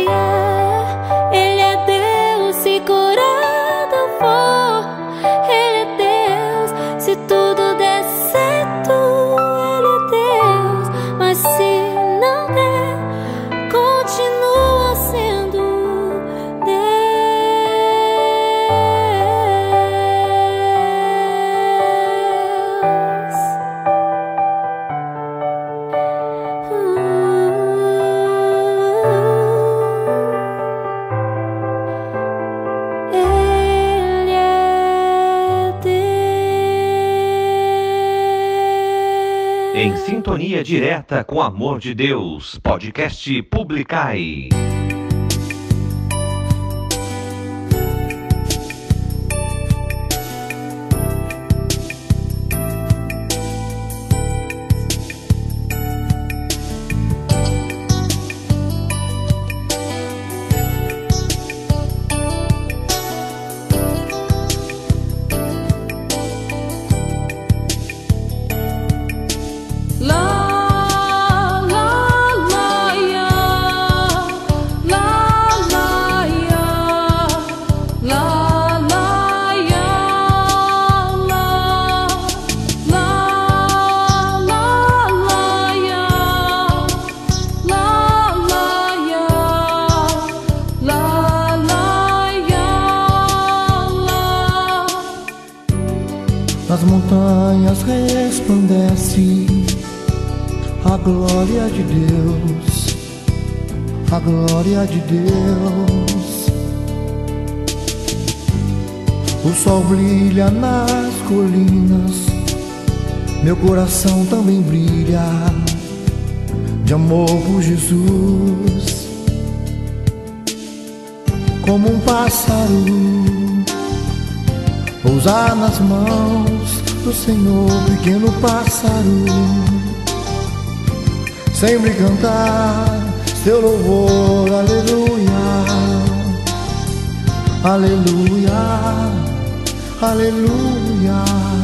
Direta com amor de Deus. Podcast Publicai. Coração também brilha de amor por Jesus. Como um pássaro pousar nas mãos do Senhor, pequeno pássaro, sempre cantar seu louvor, aleluia, aleluia, aleluia.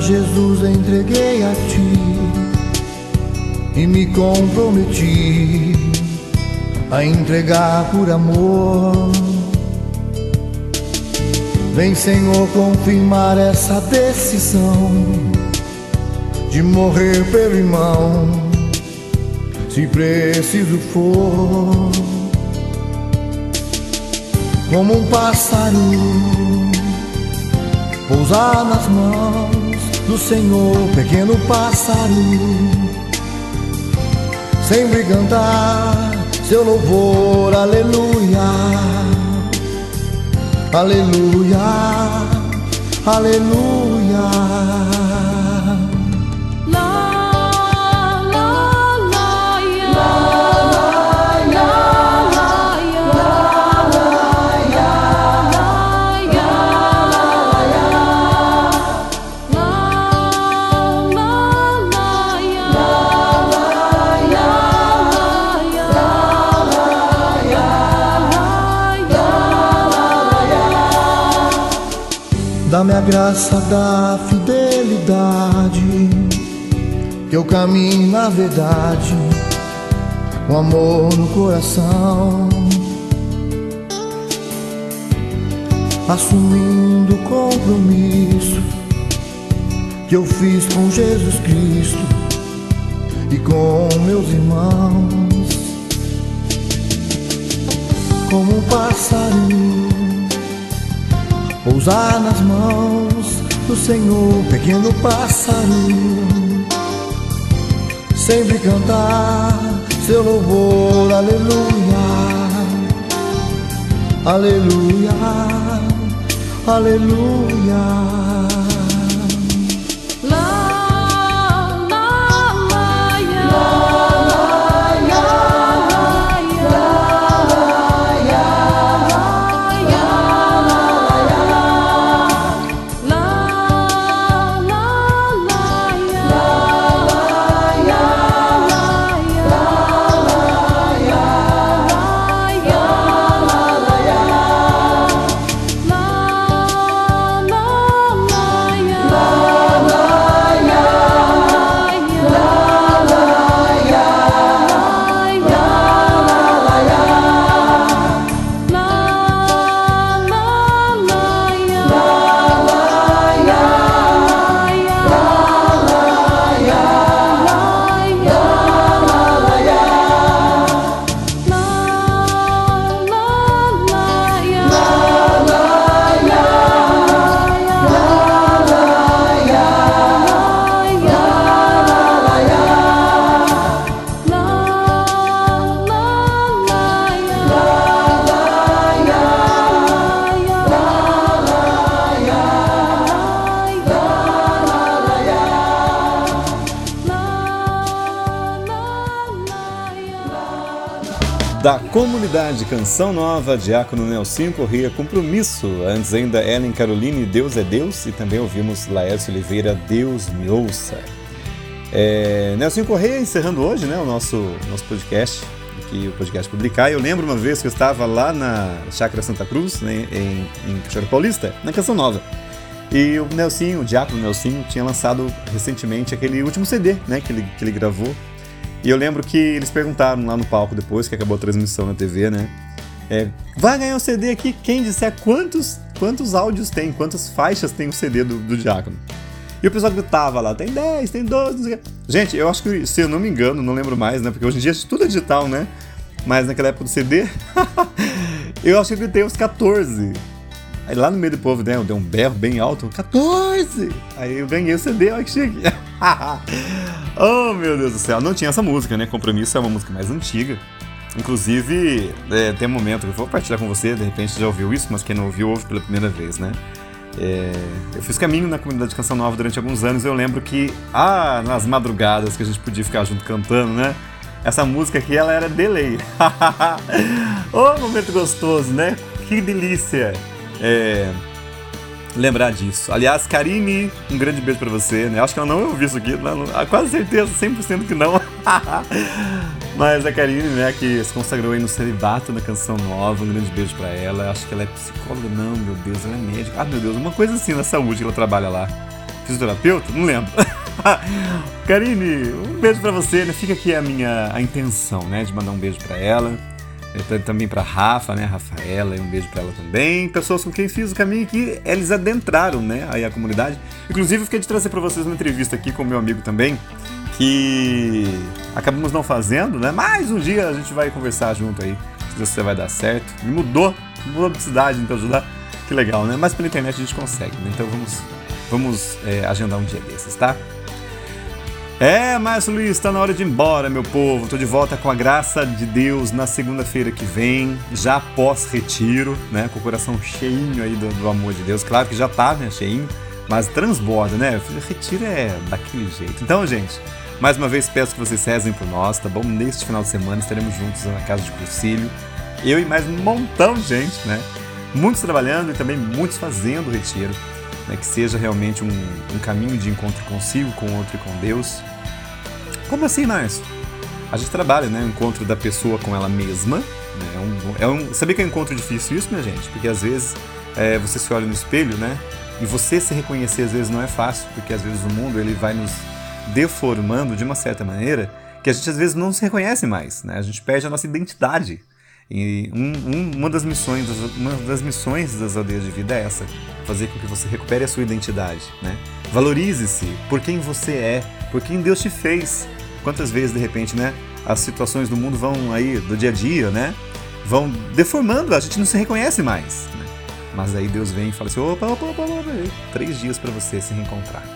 Jesus, entreguei a ti e me comprometi a entregar por amor. Vem, Senhor, confirmar essa decisão de morrer pelo irmão, se preciso for. Como um pássaro pousar nas mãos do Senhor, pequeno pássaro, sempre cantar seu louvor, aleluia, aleluia, aleluia. A graça da fidelidade, que eu caminhe na verdade, com amor no coração, assumindo o compromisso que eu fiz com Jesus Cristo e com meus irmãos, como um passarinho pousar nas mãos do Senhor, pequeno pássaro, sempre cantar seu louvor, aleluia, aleluia, aleluia. Canção Nova, Diácono Nelson Corrêa, Compromisso. Antes ainda Ellen Caroline, Deus é Deus. E também ouvimos Laércio Oliveira, Deus me ouça. É, Nelson Corrêa encerrando hoje né, o nosso, nosso podcast, aqui o podcast Publicar. Eu lembro uma vez que eu estava lá na Chácara Santa Cruz, né, em, em Cachoeira Paulista, na Canção Nova. E o Nelson, o Diácono Nelson, tinha lançado recentemente aquele último CD né, que, ele, que ele gravou e eu lembro que eles perguntaram lá no palco depois que acabou a transmissão na TV, né? É, vai ganhar o CD aqui quem disser quantos, quantos áudios tem, quantas faixas tem o CD do, do Diácono. E o pessoal gritava lá, tem 10, tem 12, Gente, eu acho que, se eu não me engano, não lembro mais, né? Porque hoje em dia tudo é digital, né? Mas naquela época do CD, eu acho que eu gritei uns 14. Aí lá no meio do povo, né, eu dei um berro bem alto, 14! Aí eu ganhei o CD, olha que chique. oh, meu Deus do céu. Não tinha essa música, né? Compromisso é uma música mais antiga. Inclusive, é, tem um momento que eu vou partilhar com você, de repente já ouviu isso, mas quem não ouviu, ouve pela primeira vez, né? É, eu fiz caminho na comunidade de Canção Nova durante alguns anos eu lembro que, ah, nas madrugadas que a gente podia ficar junto cantando, né? Essa música aqui, ela era delay. oh, momento gostoso, né? Que delícia! É, lembrar disso. Aliás, Karine, um grande beijo para você, né? Acho que ela não ouviu isso aqui, não, não, quase certeza, 100% que não. Mas a Karine, né, que se consagrou aí no celibato na canção nova, um grande beijo para ela. Acho que ela é psicóloga, não, meu Deus, ela é médica. Ah, meu Deus, uma coisa assim na saúde que ela trabalha lá. Fisioterapeuta? Não lembro. Karine, um beijo para você, né? Fica aqui a minha a intenção, né, de mandar um beijo para ela também para Rafa, né, Rafaela, um beijo para ela também. Pessoas com quem fiz o caminho que eles adentraram, né, aí a comunidade. Inclusive, eu fiquei de trazer para vocês uma entrevista aqui com meu amigo também, que acabamos não fazendo, né? Mas um dia a gente vai conversar junto aí, se você vai dar certo. Me mudou, mudou de cidade, então ajudar. Que legal, né? Mas pela internet a gente consegue, né? Então vamos, vamos é, agendar um dia desses, tá? É, Márcio Luiz, está na hora de ir embora, meu povo. Estou de volta com a graça de Deus na segunda-feira que vem, já pós-retiro, né? Com o coração cheinho aí do, do, amor de Deus. Claro que já tá, né? Cheinho, mas transborda, né? Retiro é daquele jeito. Então, gente, mais uma vez peço que vocês rezem por nós, tá bom? Neste final de semana estaremos juntos na casa de Crucílio. Eu e mais um montão de gente, né? Muitos trabalhando e também muitos fazendo o retiro né, que seja realmente um, um, caminho de encontro consigo, com o outro e com Deus. Como assim, Márcio? A gente trabalha, né? O encontro da pessoa com ela mesma. Né, é um, é um, sabia que é um encontro difícil isso, minha gente? Porque às vezes é, você se olha no espelho, né? E você se reconhecer às vezes não é fácil, porque às vezes o mundo ele vai nos deformando de uma certa maneira que a gente às vezes não se reconhece mais, né? A gente perde a nossa identidade. E um, um, uma, das missões, uma das missões das aldeias de vida é essa: fazer com que você recupere a sua identidade. Né? Valorize-se por quem você é, por quem Deus te fez. Quantas vezes, de repente, né, as situações do mundo vão aí, do dia a dia, né, vão deformando, a gente não se reconhece mais. Né? Mas aí Deus vem e fala assim: opa, opa, opa, opa, três dias para você se reencontrar.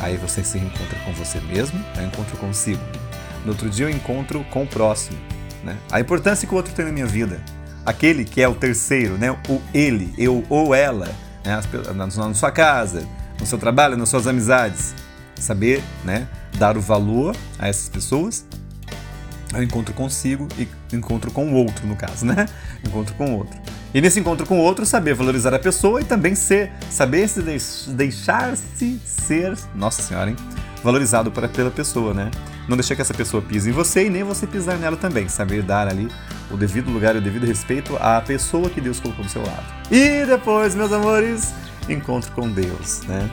Aí você se reencontra com você mesmo, eu encontro consigo. No outro dia eu encontro com o próximo né? A importância que o outro tem na minha vida. Aquele que é o terceiro, né? o ele, eu ou ela, né? na sua casa, no seu trabalho, nas suas amizades. Saber né? dar o valor a essas pessoas eu encontro consigo e encontro com o outro, no caso, né? Encontro com o outro. E nesse encontro com o outro, saber valorizar a pessoa e também ser, saber se deixar-se ser, nossa senhora, hein? Valorizado pela pessoa, né? Não deixar que essa pessoa pise em você e nem você pisar nela também. Saber dar ali o devido lugar e o devido respeito à pessoa que Deus colocou do seu lado. E depois, meus amores, encontro com Deus, né?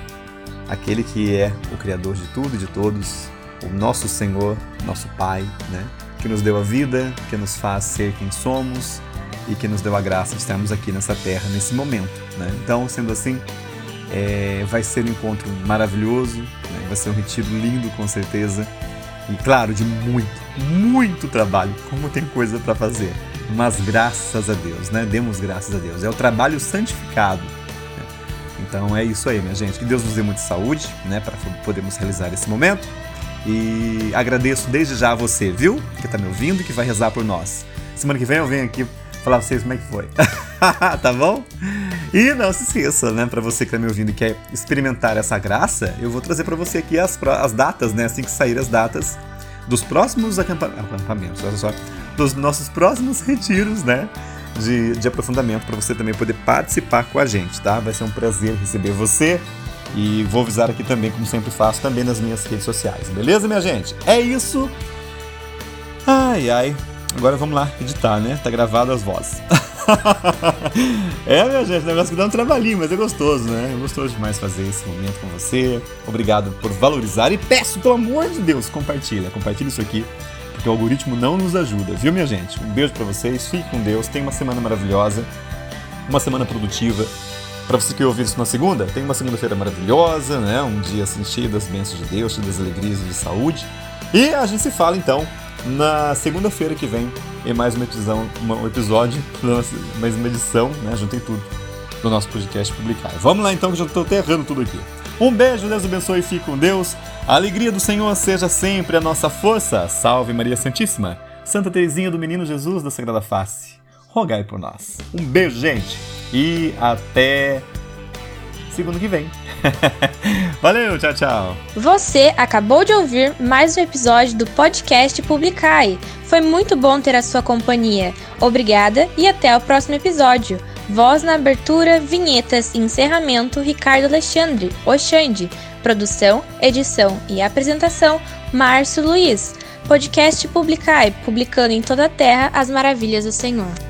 Aquele que é o Criador de tudo e de todos, o nosso Senhor, nosso Pai, né? Que nos deu a vida, que nos faz ser quem somos e que nos deu a graça de estarmos aqui nessa terra nesse momento, né? Então, sendo assim, é, vai ser um encontro maravilhoso, né? vai ser um retiro lindo com certeza. E claro, de muito, muito trabalho, como tem coisa para fazer. Mas graças a Deus, né? Demos graças a Deus. É o trabalho santificado. Né? Então é isso aí, minha gente. Que Deus nos dê muita saúde, né? Para podermos realizar esse momento. E agradeço desde já a você, viu? Que está me ouvindo e que vai rezar por nós. Semana que vem eu venho aqui falar pra vocês como é que foi. tá bom? E não se esqueça, né? Para você que tá me ouvindo e quer experimentar essa graça, eu vou trazer para você aqui as, as datas, né? Assim que sair as datas dos próximos acampa acampamentos, olha só, dos nossos próximos retiros, né? De, de aprofundamento para você também poder participar com a gente, tá? Vai ser um prazer receber você e vou avisar aqui também, como sempre faço, também nas minhas redes sociais, beleza, minha gente? É isso. Ai, ai. Agora vamos lá editar, né? Tá gravado as vozes. é, minha gente, negócio que dá um trabalhinho, mas é gostoso, né? É gostoso demais fazer esse momento com você. Obrigado por valorizar e peço, pelo amor de Deus, compartilha. Compartilha isso aqui, porque o algoritmo não nos ajuda, viu, minha gente? Um beijo para vocês, fique com Deus, tenha uma semana maravilhosa, uma semana produtiva. Para você que ouvir isso na segunda, tenha uma segunda-feira maravilhosa, né? Um dia assim, cheio das bênçãos de Deus, cheio das alegrias e de saúde. E a gente se fala então na segunda-feira que vem em mais uma edição, um episódio, mais uma edição, né? Juntei tudo do nosso podcast publicar. Vamos lá então, que já estou até errando tudo aqui. Um beijo, Deus abençoe e fique com Deus. A alegria do Senhor seja sempre a nossa força. Salve Maria Santíssima. Santa Teresinha do Menino Jesus da Sagrada Face. Rogai por nós. Um beijo, gente. E até segundo que vem. Valeu, tchau, tchau. Você acabou de ouvir mais um episódio do podcast Publicai. Foi muito bom ter a sua companhia. Obrigada e até o próximo episódio. Voz na abertura, vinhetas e encerramento Ricardo Alexandre, Oxande. Produção, edição e apresentação Márcio Luiz. Podcast Publicai, publicando em toda a terra as maravilhas do Senhor.